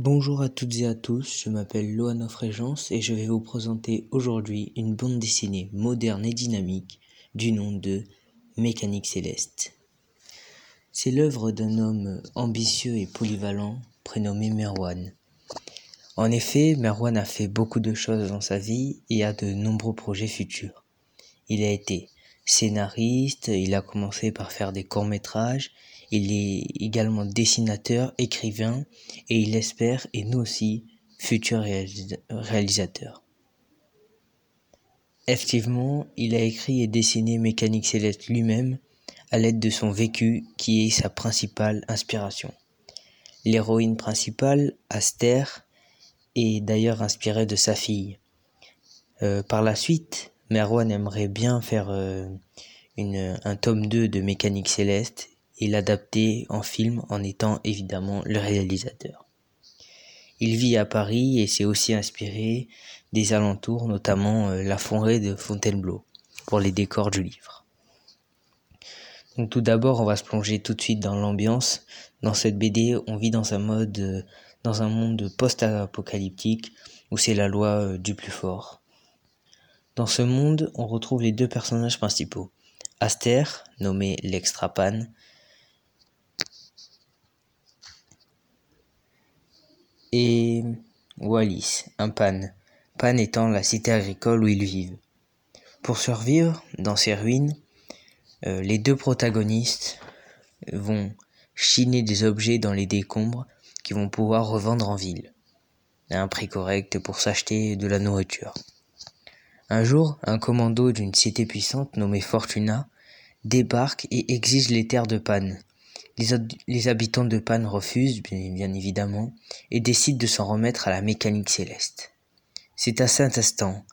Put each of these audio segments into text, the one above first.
Bonjour à toutes et à tous, je m'appelle Loana Frégence et je vais vous présenter aujourd'hui une bande dessinée moderne et dynamique du nom de Mécanique Céleste. C'est l'œuvre d'un homme ambitieux et polyvalent prénommé Merwan. En effet, Merwan a fait beaucoup de choses dans sa vie et a de nombreux projets futurs. Il a été scénariste, il a commencé par faire des courts-métrages, il est également dessinateur, écrivain et il espère, et nous aussi, futur réalisateur. Effectivement, il a écrit et dessiné Mécanique Céleste lui-même à l'aide de son vécu qui est sa principale inspiration. L'héroïne principale, Aster, est d'ailleurs inspirée de sa fille. Euh, par la suite, Merwan aimerait bien faire euh, une, un tome 2 de Mécanique Céleste et l'adapter en film en étant évidemment le réalisateur. Il vit à Paris et s'est aussi inspiré des alentours, notamment euh, la forêt de Fontainebleau, pour les décors du livre. Donc tout d'abord, on va se plonger tout de suite dans l'ambiance. Dans cette BD, on vit dans un mode, euh, dans un monde post-apocalyptique où c'est la loi du plus fort. Dans ce monde, on retrouve les deux personnages principaux. Aster, nommé l'extra-pan, et Wallis, un pan, pan étant la cité agricole où ils vivent. Pour survivre dans ces ruines, euh, les deux protagonistes vont chiner des objets dans les décombres qu'ils vont pouvoir revendre en ville à un prix correct pour s'acheter de la nourriture. Un jour, un commando d'une cité puissante nommé Fortuna débarque et exige les terres de Pan. Les, habitants de Pan refusent, bien, évidemment, et décident de s'en remettre à la mécanique céleste. C'est à cet instant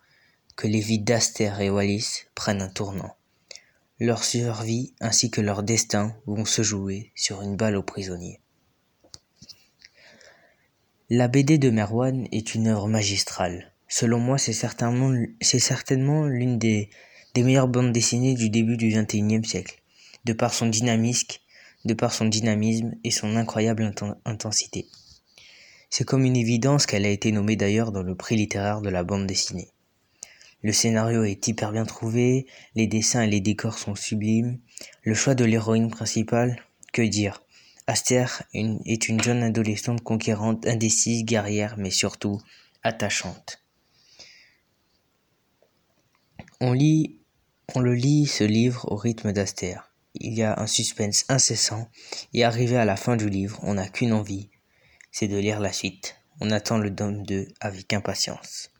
que les vies d'Aster et Wallis prennent un tournant. Leur survie ainsi que leur destin vont se jouer sur une balle aux prisonniers. La BD de Merwan est une œuvre magistrale. Selon moi, c'est certainement, l'une des, des meilleures bandes dessinées du début du XXIe siècle, de par son dynamisme, de par son dynamisme et son incroyable intensité. C'est comme une évidence qu'elle a été nommée d'ailleurs dans le prix littéraire de la bande dessinée. Le scénario est hyper bien trouvé, les dessins et les décors sont sublimes, le choix de l'héroïne principale, que dire? Aster est une jeune adolescente conquérante, indécise, guerrière, mais surtout attachante. On lit, le lit ce livre au rythme d'Aster. Il y a un suspense incessant et arrivé à la fin du livre, on n'a qu'une envie, c'est de lire la suite. On attend le tome 2 avec impatience.